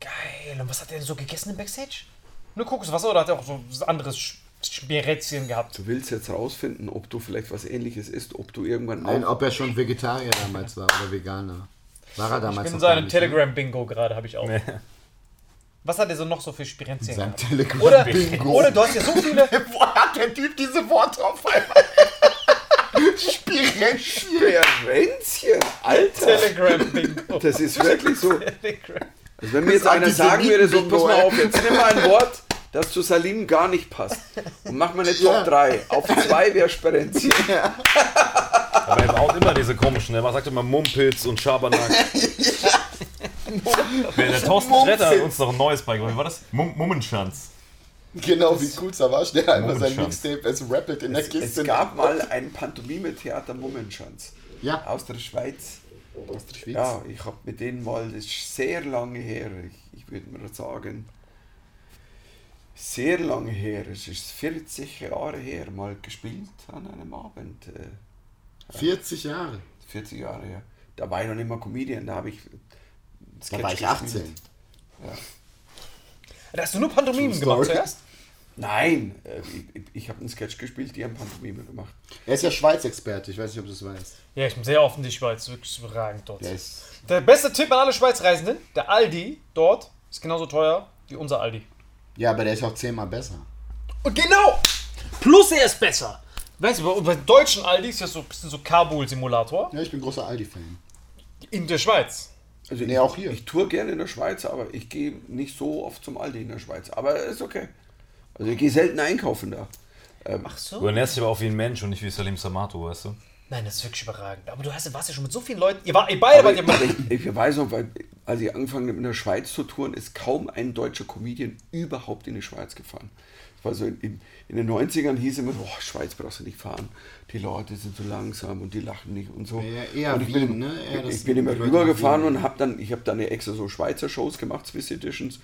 S5: Geil. Und was hat der denn so gegessen im Backstage? Nur Kokoswasser oder hat er auch so anderes Schmeretzchen gehabt?
S4: Du willst jetzt rausfinden, ob du vielleicht was ähnliches isst, ob du irgendwann
S3: Nein,
S4: auch.
S3: ob er schon Vegetarier damals war oder Veganer. War er
S5: Ich
S3: damals
S5: bin in seinem
S3: ne?
S5: Telegram-Bingo gerade, habe ich auch. Was hat er so noch so für Spirenzien gehabt?
S3: Telegram
S5: Oder,
S3: Bingo.
S5: oder du hast ja so viele.
S3: Woher hat der Typ diese Worte auf einmal? Spirenzchen,
S4: Alter!
S5: Telegram-Bingo.
S4: Das ist wirklich so.
S5: Telegram.
S4: Also wenn mir jetzt einer sagen würde, so, pass mal auf, jetzt nimm mal ein Wort, das zu Salim gar nicht passt. Und mach mal eine
S3: Ja.
S4: Top 3. Auf 2 wäre Sperenzien.
S2: Aber er baut immer diese komischen, er sagt immer Mumpitz und Schabernack. Der, der Thorsten Schretter hat uns noch ein neues beigebracht. Wie war das? Mum Mummenschanz.
S3: Genau, wie cool Savage, der einfach sein. Mixtape als Rapid in der
S4: Es
S3: Kiste.
S4: gab mal ein Pantomime-Theater Mummenschanz
S3: Ja,
S4: aus der Schweiz.
S3: aus der Schweiz.
S4: Ja, ich habe mit denen mal, das ist sehr lange her, ich, ich würde mal sagen, sehr lange her, es ist 40 Jahre her, mal gespielt an einem Abend. Äh,
S3: 40 Jahre.
S4: 40 Jahre her. Da war ich noch nicht mal Comedian, da habe ich.
S3: Da war ich
S4: Sketch
S3: 18.
S4: gespielt.
S6: Da hast du nur Pantomimen gemacht zuerst?
S4: Nein, äh, ich, ich habe einen Sketch gespielt, die haben Pantomime gemacht.
S3: Er ist ja Schweiz-Experte, ich weiß nicht, ob du es weißt.
S6: Ja, ich bin sehr oft in die Schweiz, wirklich überragend dort.
S3: Ist.
S6: Der beste Tipp an alle Schweizreisenden, der Aldi dort ist genauso teuer wie unser Aldi.
S3: Ja, aber der ist auch zehnmal besser.
S6: Und genau! Plus er ist besser. Weißt du, bei, bei deutschen Aldi ist ja so ein bisschen so Kabul-Simulator.
S3: Ja, ich bin großer Aldi-Fan.
S6: In der Schweiz.
S4: Also
S3: Nee,
S4: ich,
S3: auch hier.
S4: Ich tour gerne in der Schweiz, aber ich gehe nicht so oft zum Aldi in der Schweiz. Aber ist okay. Also ich gehe selten einkaufen da.
S6: Ach so?
S2: Du ernährst dich aber auch wie ein Mensch und nicht wie Salim Samato, weißt du?
S6: Nein, das ist wirklich überragend. Aber du hast, warst ja schon mit so vielen Leuten. Ihr, war, ihr beide wart ja
S4: ich,
S6: mal.
S4: ich, ich weiß noch, weil als ich angefangen habe in der Schweiz zu touren, ist kaum ein deutscher Comedian überhaupt in die Schweiz gefahren. Das war so in, in, in den 90ern hieß immer, boah, Schweiz brauchst du nicht fahren. Die Leute sind so langsam und die lachen nicht und so.
S3: Ja, eher
S4: und ich
S3: Wien,
S4: bin,
S3: ne? Eher
S4: ich bin immer rübergefahren und habe dann, ich habe dann extra so Schweizer Shows gemacht, Swiss Editions.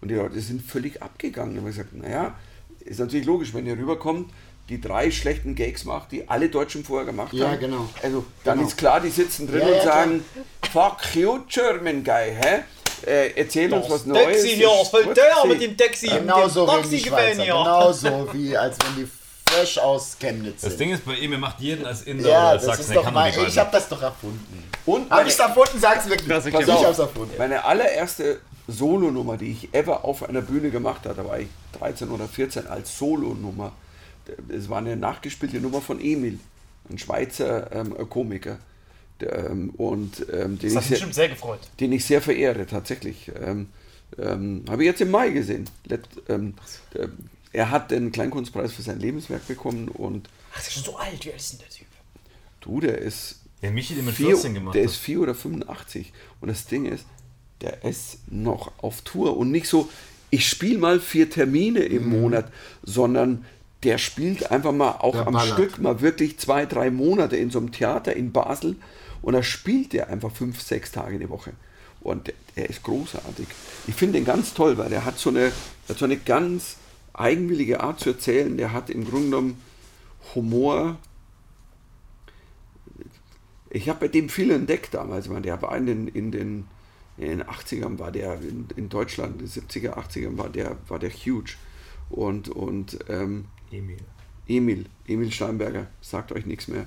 S4: Und die Leute sind völlig abgegangen. Da habe ich gesagt, naja, ist natürlich logisch, wenn ihr rüberkommt, die drei schlechten Gags macht, die alle Deutschen vorher gemacht
S3: Ja,
S4: haben.
S3: genau.
S4: Also dann
S3: Genau.
S4: ist klar, die sitzen drin
S3: Ja,
S4: und
S3: ja,
S4: sagen, fuck you German guy, hä? Äh, erzähl uns was Neues.
S6: Taxi hier,
S4: Ich-
S6: was fällt der mit dem Taxi?
S3: Genau so
S6: Taxi gewesen hier.
S3: Genau so, wie als wenn die fresh aus Chemnitz
S2: Das
S3: sind.
S2: Ding ist bei ihm, er macht jeden als Inder oder
S3: ja,
S2: als
S3: das
S2: Sachsen,
S3: ist doch mal,
S2: nicht
S3: ich hab das doch erfunden.
S4: Und
S3: Hab
S4: meine,
S3: ich's erfunden? Sag's wirklich.
S2: Pass
S3: ich hab's erfunden.
S4: meine allererste Solonummer, die ich ever auf einer Bühne gemacht habe, da war ich 13 oder 14 als Solonummer. Es war eine nachgespielte Nummer von Emil, ein Schweizer ähm, Komiker. Der, ähm, und ähm, den,
S6: Das
S4: ich
S6: hat mich
S4: sehr,
S6: bestimmt sehr gefreut.
S4: den ich sehr verehre, tatsächlich. Ähm, ähm, Habe ich jetzt im Mai gesehen. Let, ähm, er hat den Kleinkunstpreis für sein Lebenswerk bekommen und
S6: Ach, der ist schon so alt. Wie alt ist denn der Typ?
S4: du, der ist
S2: Der Michi, den mit
S4: vier,
S2: 14 gemacht
S4: der
S2: hat.
S4: ist 4 oder 85. Und das Ding ist, der ist noch auf Tour und nicht so, ich spiele mal vier Termine im
S2: Mhm.
S4: Monat, sondern der spielt einfach mal auch
S3: Der
S4: am
S3: ballert.
S4: Stück mal wirklich zwei, drei Monate in so einem Theater in Basel und da spielt der einfach fünf, sechs Tage die Woche. Und der, der ist großartig. Ich finde den ganz toll, weil der hat so eine, hat so eine ganz eigenwillige Art zu erzählen. Der hat im Grunde genommen Humor, ich habe bei dem viel entdeckt damals. Meine, der war in den, in den, in den 80ern, war der in, in Deutschland, in den 70er, 80ern war der, war der huge. Und, und ähm,
S2: Emil.
S4: Emil, Emil Steinberger, sagt euch nichts mehr.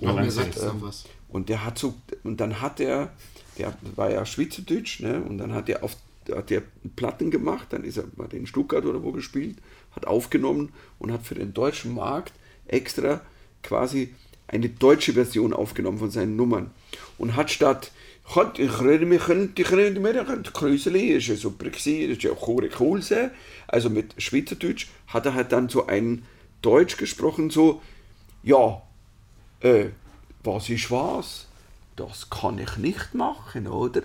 S3: Oh, mir
S4: Und,
S3: sagt noch was.
S4: und der hat so, und dann hat er, der war ja Schweizerdeutsch, ne? Und dann hat er auf hat der Platten gemacht, dann ist er mal in Stuttgart oder wo gespielt, hat aufgenommen und hat für den deutschen Markt extra quasi eine deutsche Version aufgenommen von seinen Nummern. Und hat statt ich rede mich ich mir nicht, Kröseli ist ja super das ist ja auch cool. Also mit Schweizerdeutsch hat er halt dann so ein Deutsch gesprochen, so, ja, äh, was ist was? Das kann ich nicht machen, oder?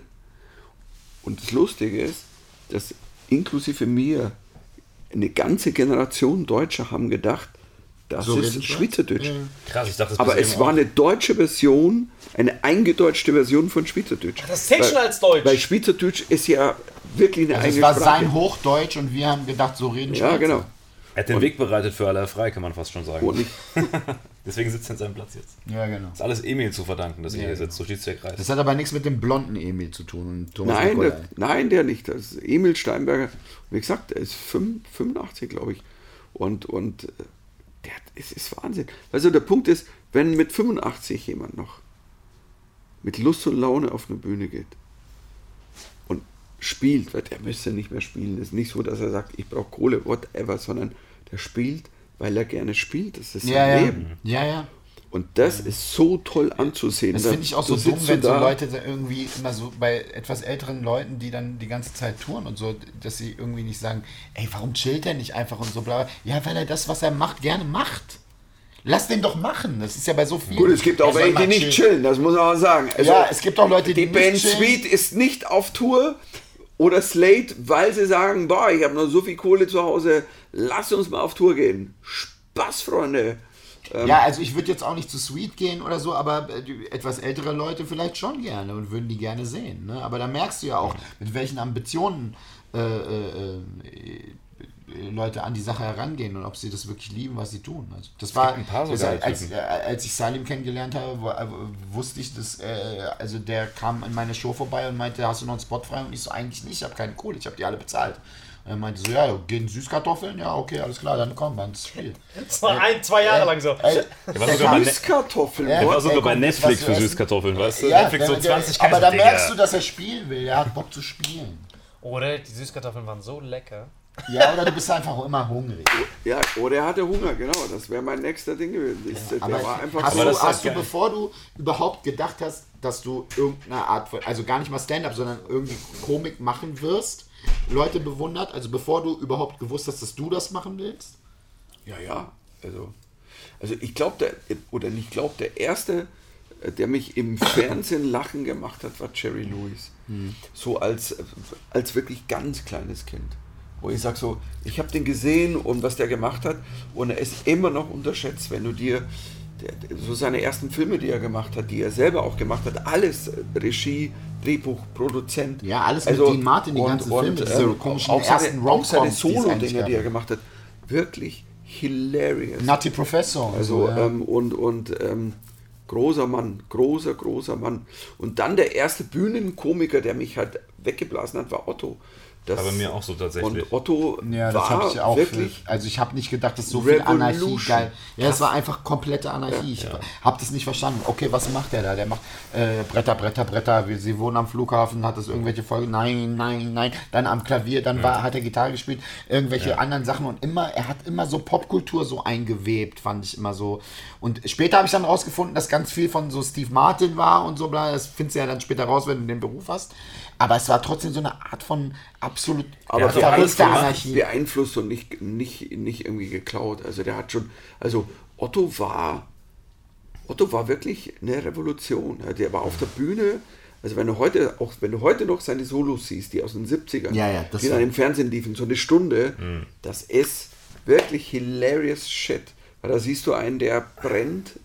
S4: Und das Lustige ist, dass inklusive mir eine ganze Generation Deutscher haben gedacht, das
S3: So
S4: ist? Schweizerdeutsch.
S2: Krass, ich dachte, das
S4: Aber es war
S2: auch.
S4: eine deutsche Version, eine eingedeutschte Version von Schweizerdeutsch.
S6: das zählt
S4: Weil-
S6: schon als Deutsch.
S4: Weil Schweizerdeutsch ist ja wirklich eine
S3: Also es
S4: eigene
S3: war
S4: Sprache.
S3: sein Hochdeutsch und wir haben gedacht, so reden
S4: ja,
S3: Schweizer.
S4: genau.
S2: Er hat den Weg bereitet für alle frei, kann man fast schon sagen.
S4: Und ich,
S2: Deswegen sitzt er in seinem Platz jetzt.
S3: Ja, genau.
S2: Ist alles Emil zu verdanken, dass er hier
S3: Ja,
S2: sitzt. So schließt der Kreis.
S3: Das hat aber nichts mit dem blonden Emil zu tun. Und Thomas
S4: nein,
S3: Nicolai.
S4: der, nein, der nicht. Das ist Emil Steinberger. Wie gesagt, er ist fünf- 85, glaube ich. Und, und äh, der, es ist Wahnsinn. Also der Punkt ist, wenn mit 85 jemand noch mit Lust und Laune auf eine Bühne geht und spielt, weil der müsste nicht mehr spielen. Es ist nicht so, dass er sagt, ich brauche Kohle, whatever, sondern der spielt, weil er gerne spielt. Das ist sein
S3: ja, ja.
S4: Leben.
S3: ja, ja.
S4: Und das ist so toll anzusehen.
S3: Das
S4: Da-
S3: finde ich auch so
S4: du
S3: dumm, wenn so Leute da irgendwie immer so bei etwas älteren Leuten, die dann die ganze Zeit touren und so, dass sie irgendwie nicht sagen, ey, warum chillt er nicht einfach und so bla. bla. Ja, weil er das, was er macht, gerne macht. Lass den doch machen. Das ist ja bei so vielen.
S4: Gut, es gibt auch welche, die nicht chillen, das muss man auch sagen. Also,
S3: Ja, es gibt auch Leute, die
S4: die Band
S3: nicht chillen.
S4: Sweet ist nicht auf Tour oder Slate, weil sie sagen, boah, ich habe noch so viel Kohle zu Hause, lass uns mal auf Tour gehen. Spaß, Freunde.
S3: Ja, also ich würde jetzt auch nicht zu Sweet gehen oder so, aber äh, etwas ältere Leute vielleicht schon gerne und würden die gerne sehen. Ne? Aber da merkst du ja auch, mit welchen Ambitionen äh, äh, äh, Leute an die Sache herangehen und ob sie das wirklich lieben, was sie tun. Also das war,
S2: ein paar so
S3: das,
S2: geile
S3: als, äh, als ich Salim kennengelernt habe, äh, wusste ich, dass, äh, also der kam in meine Show vorbei und meinte, hast du noch einen Spot frei? Und ich so, eigentlich nicht, ich habe keine Kohle, ich habe die alle bezahlt. Und er meinte so, ja, gehen Süßkartoffeln? Ja, okay, alles klar, dann komm, dann Spiel.
S6: Das war ein, zwei Jahre lang so.
S2: Bei
S4: Süßkartoffeln.
S3: Ja,
S2: Der war sogar bei
S3: das,
S2: Netflix für Süßkartoffeln, weißt du?
S3: Ja,
S2: Netflix so
S3: der-
S2: 20
S3: der, aber da merkst du, dass er spielen will. Er hat Bock zu spielen.
S6: Oder die Süßkartoffeln waren so lecker.
S3: Ja, oder du bist einfach auch immer hungrig.
S4: Ja, oder er hatte Hunger, genau. Das wäre mein nächster Ding gewesen. Ich, der
S3: Aber
S4: war einfach
S3: hast,
S4: so.
S2: das
S3: du, hast du, bevor du überhaupt gedacht hast, dass du irgendeine Art von, also gar nicht mal Stand-up, sondern irgendwie Komik machen wirst, Leute bewundert? Also bevor du überhaupt gewusst hast, dass du das machen willst?
S4: Ja, ja. Also, also ich glaube, der, oder nicht glaube, der erste, äh, der mich im Fernsehen lachen gemacht hat, war Jerry Lewis. So als, als wirklich ganz kleines Kind. Wo ich sage so, ich habe den gesehen und was der gemacht hat und er ist immer noch unterschätzt, wenn du dir so seine ersten Filme, die er gemacht hat, die er selber auch gemacht hat, alles äh, Regie, Drehbuch, Produzent.
S3: Ja, alles mit Dean Martin, die ganzen Filme, diese
S4: ähm,
S3: komischen
S4: auch seine,
S3: ersten
S4: auch seine
S3: es eigentlich
S4: Solo-Dinger, die er gemacht hat, wirklich hilarious.
S3: Nutty Professor. und
S4: Also,
S3: so, ja.
S4: ähm, und, und ähm, großer Mann, großer, großer Mann. Und dann der erste Bühnenkomiker, der mich halt weggeblasen hat, war Otto. Das,
S2: Aber mir auch so tatsächlich.
S4: Und Otto
S3: Ja, das
S4: war
S3: habe ich auch.
S4: wirklich.
S3: Für, also ich habe nicht gedacht, dass so viel Anarchie geil. Ja, es war einfach komplette Anarchie. Ich habe das nicht verstanden. Okay, was macht der da? Der macht äh, Bretter, Bretter, Bretter. Wir- Sie wohnen am Flughafen, hat das irgendwelche Folgen? Nein, nein, nein. Dann am Klavier, dann war, hat er Gitarre gespielt, irgendwelche anderen Sachen und immer, er hat immer so Popkultur so eingewebt, fand ich immer so. Und später habe ich dann rausgefunden, dass ganz viel von so Steve Martin war und so bla. Das findest du ja dann später raus, wenn du den Beruf hast. Aber es war trotzdem so eine Art von absolut
S4: aber
S3: verrückter
S4: beeinflusst,
S3: Anarchie.
S4: beeinflusst und nicht, nicht, nicht irgendwie geklaut. Also der hat schon, also Otto war, Otto war wirklich eine Revolution. Ja, Der war auf der Bühne, also wenn du heute, auch wenn du heute noch seine Solos siehst, die aus den 70ern,
S3: Ja, ja, das
S4: die dann im Fernsehen liefen, so eine Stunde, das ist wirklich hilarious shit. Weil da siehst du einen, der brennt
S2: Ja,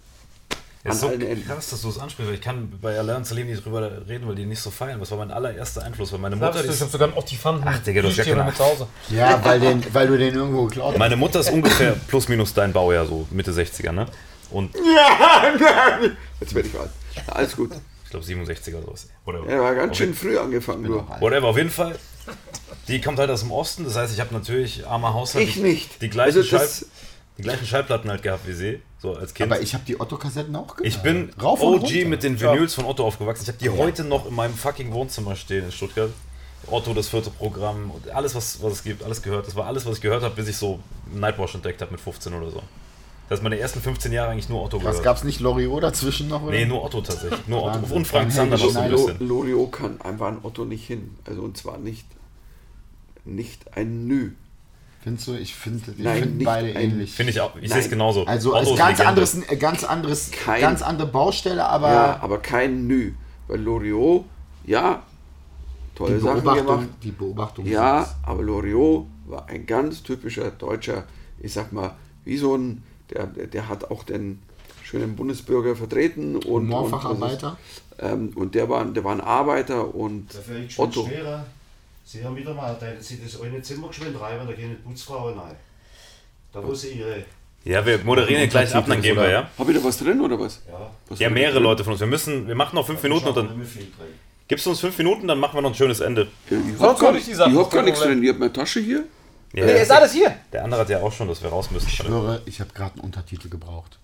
S2: ist so
S4: allen Enden.
S2: krass, dass du es ansprichst. weil Ich kann bei Alain Salim nicht drüber reden, weil die nicht so feiern. Was war mein allererster Einfluss? Weil meine Mutter,
S6: du, ich habe sogar einen Ottifanten.
S2: Ach, Digga, du hast ja keine
S6: mit zu Hause.
S3: Ja, weil, den, weil du den irgendwo geklaut hast.
S2: meine Mutter ist ungefähr plus minus dein Baujahr, so Mitte 60er, ne? Und
S4: Jetzt werde ich alt. Ja, alles gut.
S2: ich glaube 67er oder sowas. Whatever.
S4: Er war ganz schön früh angefangen. Nur.
S2: Whatever, auf jeden Fall. Die kommt halt aus dem Osten, das heißt, ich habe natürlich armer Haushalt.
S4: Ich
S2: die,
S4: nicht.
S2: Die gleichen,
S4: Also
S2: Schall, die gleichen Schallplatten halt gehabt wie sie, so als Kind.
S3: Aber ich habe die Otto-Kassetten auch gehört.
S2: Ich bin
S3: Rauf
S2: OG mit den Vinyls von Otto aufgewachsen. Ich habe die heute noch in meinem fucking Wohnzimmer stehen in Stuttgart. Otto, das vierte Programm, und alles, was, was es gibt, alles gehört. Das war alles, was ich gehört habe, bis ich so Nightwatch entdeckt habe mit 15 oder so. Das ist meine ersten 15 Jahre eigentlich nur Otto
S3: Was
S2: gehört.
S3: gab's nicht Loriot dazwischen noch? Oder?
S2: Nee, nur Otto tatsächlich. Nur Otto.
S3: Wahnsinn.
S2: Und Frank Zander noch so ein bisschen.
S4: Lorio kann einfach an Otto nicht hin. Also und zwar nicht, nicht ein Nü.
S3: Findest du? Ich finde find beide
S4: ein-
S3: ähnlich.
S2: Finde ich auch. Ich sehe es genauso.
S3: Also
S2: ist
S3: ganz
S2: Legende.
S3: anderes, äh, ganz anderes,
S4: Kein-
S3: ganz andere Baustelle, aber
S4: Ja, aber kein Nü. Weil Loriot, ja,
S3: die
S4: tolle Sachen gemacht.
S3: die Beobachtung.
S4: Ja, aber Loriot war ein ganz typischer deutscher, ich sag mal, wie so ein, der, der, hat auch den schönen Bundesbürger vertreten und
S3: Humorfacharbeiter.
S4: Und, ist, ähm, und der war, der war ein Arbeiter und Otto.
S7: schwerer. Sie haben wieder mal, da hätten sie das eine Zimmer geschwind rein, da gehen die Putzfrauen rein. Da wo sie ihre,
S2: Ja, wir moderieren hier gleich ab, dann gehen wir, ja?
S4: Hab ich da was drin oder was?
S7: ja,
S4: was
S2: Ja, mehrere? Leute von uns. Wir müssen, wir machen noch fünf Minuten und dann gibst du uns fünf Minuten, dann machen wir noch ein schönes Ende.
S4: Ja, ich hab gar,
S6: hab ich die Sachen,
S4: ich hab gar nichts drin. Ihr habt meine Tasche hier.
S2: Ja,
S6: Nee, ist alles hier.
S2: Der andere hat ja auch schon, dass wir raus müssen.
S3: Ich schwöre, ich habe gerade einen Untertitel gebraucht.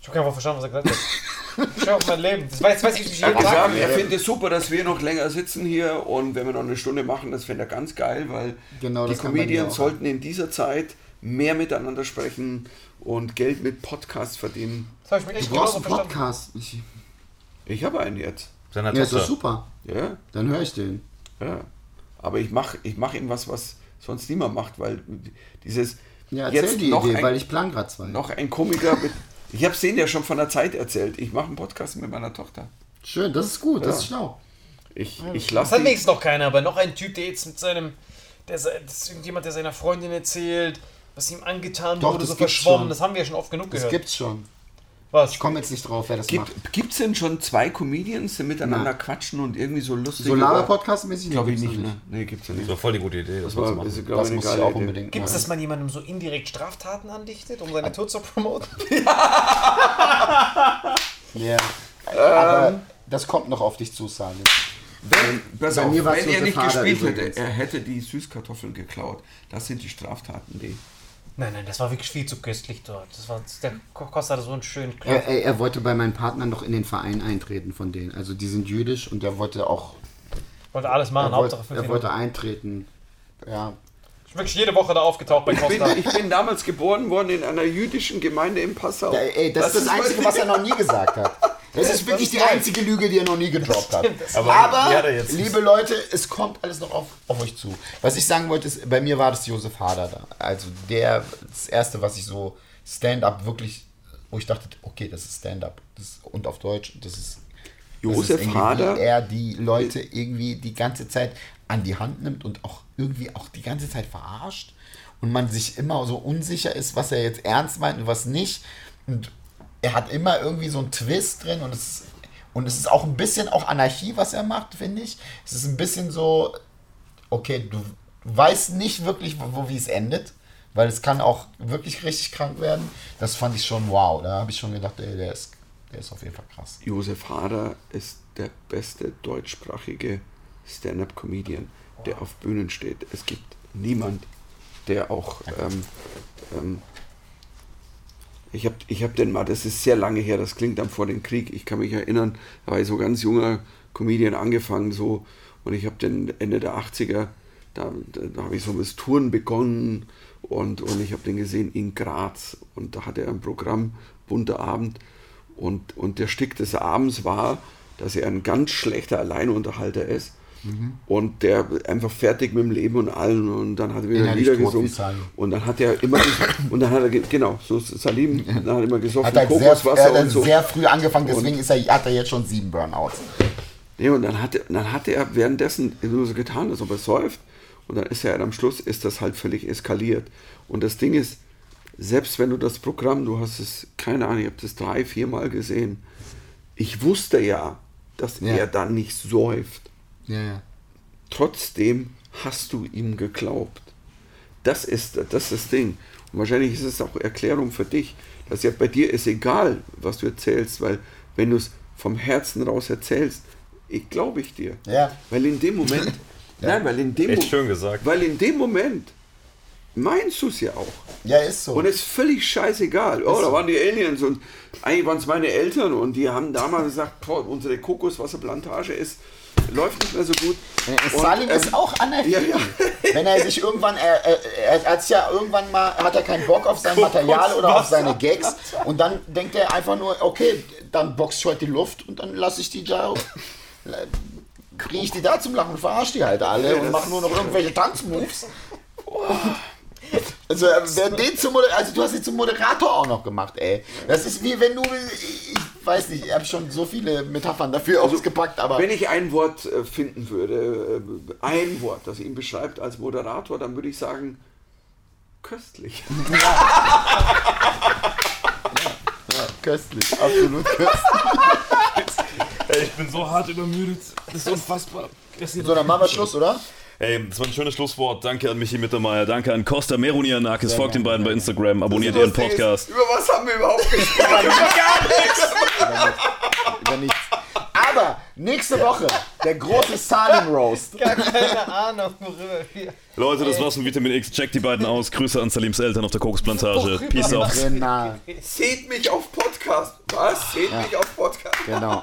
S6: Ich habe einfach verstanden, was er gesagt hat. Ich schau auf mein Leben. Das weiß, weiß ich nicht
S4: Er
S6: jeden Tag.
S4: er findet es super, dass wir noch länger sitzen hier und wenn wir noch eine Stunde machen, das fände er ganz geil, weil
S3: Genau,
S4: die
S3: das
S4: Comedians sollten in dieser Zeit mehr miteinander sprechen und Geld mit Podcasts verdienen.
S6: Das habe ich mir echt
S3: Du brauchst einen. Podcast. Ich,
S4: Ich habe einen jetzt.
S2: Seiner
S3: ja, ist doch
S2: Tochter.
S3: super.
S4: Ja,
S3: Dann höre ich den.
S4: ja. Aber ich mache ich mach ihm was, was sonst niemand macht, weil dieses
S3: Ja, erzähl
S4: jetzt
S3: die
S4: noch
S3: Idee,
S4: ein,
S3: weil ich plan gerade zwei.
S4: noch ein Komiker mit. Ich habe es denen ja schon von der Zeit erzählt. Ich mache einen Podcast mit meiner Tochter.
S3: Schön, das ist gut, das
S4: Ja.
S3: ist schlau.
S4: Ich, ich
S6: Das
S4: lasse
S6: hat
S4: die,
S6: wenigstens noch keiner, aber noch ein Typ, der jetzt mit seinem. Der, das ist irgendjemand, der seiner Freundin erzählt, was ihm angetan
S3: Doch,
S6: wurde,
S3: das
S6: so verschwommen.
S3: schon.
S6: Das haben wir ja schon oft genug
S3: Das
S6: gehört.
S3: gibt's schon.
S6: Was?
S3: Ich komme jetzt nicht drauf, wer das macht.
S4: Gibt es denn schon zwei Comedians, die miteinander
S3: Na.
S4: quatschen und irgendwie so lustig
S3: Solar-Podcast-mäßig?
S4: Glaube ich nicht, ne? Nee, gibt's ja nicht.
S2: Das war voll die gute Idee, das,
S4: Das
S2: war
S3: Das
S4: eine
S3: muss ich auch
S4: Idee.
S3: unbedingt
S6: Gibt es, dass man jemandem so indirekt Straftaten andichtet, um seine Tour zu promoten?
S3: Ja. Aber das kommt noch auf dich zu, Salim.
S4: Wenn, pass
S3: bei
S4: auf, wenn er nicht gespielt hätte, er hätte die Süßkartoffeln geklaut. Das sind die Straftaten, die.
S6: Nein, nein, das war wirklich viel zu köstlich dort. Das war, der Costa hatte so einen schönen
S3: Er,
S6: Knopf.
S3: er, er wollte bei meinen Partnern noch in den Verein eintreten von denen. Also die sind jüdisch und er wollte auch.
S6: wollte alles machen,
S3: Er wollte,
S6: Hauptsache
S3: er wollte
S6: Minuten.
S3: eintreten. Ja.
S6: Ich bin wirklich jede Woche da aufgetaucht bei
S4: Ich bin,
S6: Costa.
S4: ich bin damals geboren worden in einer jüdischen Gemeinde in Passau.
S3: Ja, ey, das, ist das Einzige, was er noch nie gesagt hat. Das ist wirklich die einzige Lüge, die er noch nie gedroppt hat.
S2: Aber
S3: Aber,
S2: er
S3: liebe Leute, es kommt alles noch auf, auf euch zu. Was ich sagen wollte, ist, bei mir war das Josef Hader da. Also der, das erste, was ich so Stand-up wirklich, wo ich dachte, okay, das ist Stand-up. Das- Und auf Deutsch, das ist das
S4: Josef
S3: ist irgendwie,
S4: Hader?
S3: Wie er die Leute irgendwie die ganze Zeit an die Hand nimmt und auch irgendwie auch die ganze Zeit verarscht. Und man sich immer so unsicher ist, was er jetzt ernst meint und was nicht. Und er hat immer irgendwie so einen Twist drin und es, und es ist auch ein bisschen auch Anarchie, was er macht, finde ich. Es ist ein bisschen so, okay, du, weißt nicht wirklich, wo wie es endet, weil es kann auch wirklich richtig krank werden. Das fand ich schon wow. Da habe ich schon gedacht, ey, der ist, der ist auf jeden Fall krass.
S4: Josef Hader ist der beste deutschsprachige Stand-up-Comedian, der auf Bühnen steht. Es gibt niemand, der auch. Ähm, ähm, ich habe ich hab den mal, das ist sehr lange her, das klingt dann vor dem Krieg. Ich kann mich erinnern, da war ich so ganz junger Comedian angefangen so. Und ich habe den Ende der 80er, da, da, habe ich so mit Touren begonnen und, und ich habe den gesehen in Graz. Und da hatte er ein Programm, bunter Abend. Und, und der Stück des Abends war, dass er ein ganz schlechter Alleinunterhalter ist und der einfach fertig mit dem Leben und allen und dann hat er wieder Lieder gesungen und dann hat er immer und dann hat er ge- genau so Salim dann hat er immer gesoffen
S3: Hat halt sehr,
S4: Kokoswasser
S3: er hat
S4: und so
S3: sehr früh angefangen, deswegen ist er, hat er jetzt schon sieben Burnouts.
S4: Nee, und dann hat, er, dann hat er währenddessen nur so getan, als ob er säuft. Und dann ist er halt am Schluss, ist das halt völlig eskaliert. Und das Ding ist, selbst wenn du das Programm, du hast es, keine Ahnung, ich habe das drei, viermal gesehen. Ich wusste ja, dass
S3: Ja.
S4: er dann nicht säuft.
S3: Ja, ja.
S4: Trotzdem hast du ihm geglaubt. Das ist das, ist das Ding. Und wahrscheinlich ist es auch Erklärung für dich, dass ja bei dir ist egal, was du erzählst, weil wenn du es vom Herzen raus erzählst, ich glaube ich dir.
S3: Ja.
S4: Weil in dem Moment, nein, weil in dem
S2: Echt
S4: Mo-
S2: schön gesagt.
S4: Weil in dem Moment meinst du es ja auch.
S3: Ja, ist so.
S4: Und es ist völlig scheißegal. Oh, da waren die Aliens und eigentlich waren es meine Eltern und die haben damals gesagt, boah, unsere Kokoswasserplantage ist, läuft nicht mehr so gut. Und,
S3: Salim
S4: ähm,
S3: ist auch Anarchie.
S4: ja, ja.
S3: Wenn er sich irgendwann, er, er, er hat ja irgendwann mal, hat er keinen Bock auf sein Material oder auf seine Gags und dann denkt er einfach nur, okay, dann ich heute die Luft und dann lasse ich die da, kriege ich die da zum Lachen und verarsche die halt alle und mache nur noch irgendwelche Tanzmoves. Also, äh, wer den zum Moder also du hast ihn zum Moderator auch noch gemacht, ey. Das ist wie wenn du, ich weiß nicht, ich habe schon so viele Metaphern dafür ausgepackt, aber
S4: Wenn ich ein Wort äh, finden würde, äh, ein Wort, das ihn beschreibt als Moderator, dann würde ich sagen, köstlich.
S3: köstlich, absolut köstlich.
S2: Ich bin so hart übermüdet. Das ist unfassbar.
S3: So, dann machen wir Schluss, oder?
S2: Ey, das war ein schönes Schlusswort. Danke an Michi Mittermeier. Danke an Costa Meronianakis. Folgt den beiden bei Instagram. Abonniert ihren Podcast.
S4: Über was haben wir überhaupt gesprochen?
S3: Über nichts. Aber nächste Woche der große Salim Roast.
S6: Gar keine Ahnung, worüber wir.
S2: Leute, das war's von Vitamin X. Checkt die beiden aus. Grüße an Salims Eltern auf der Kokosplantage. Peace out.
S3: Genau,
S4: Seht mich auf Podcast. Was? Seht mich auf Podcast.
S3: genau.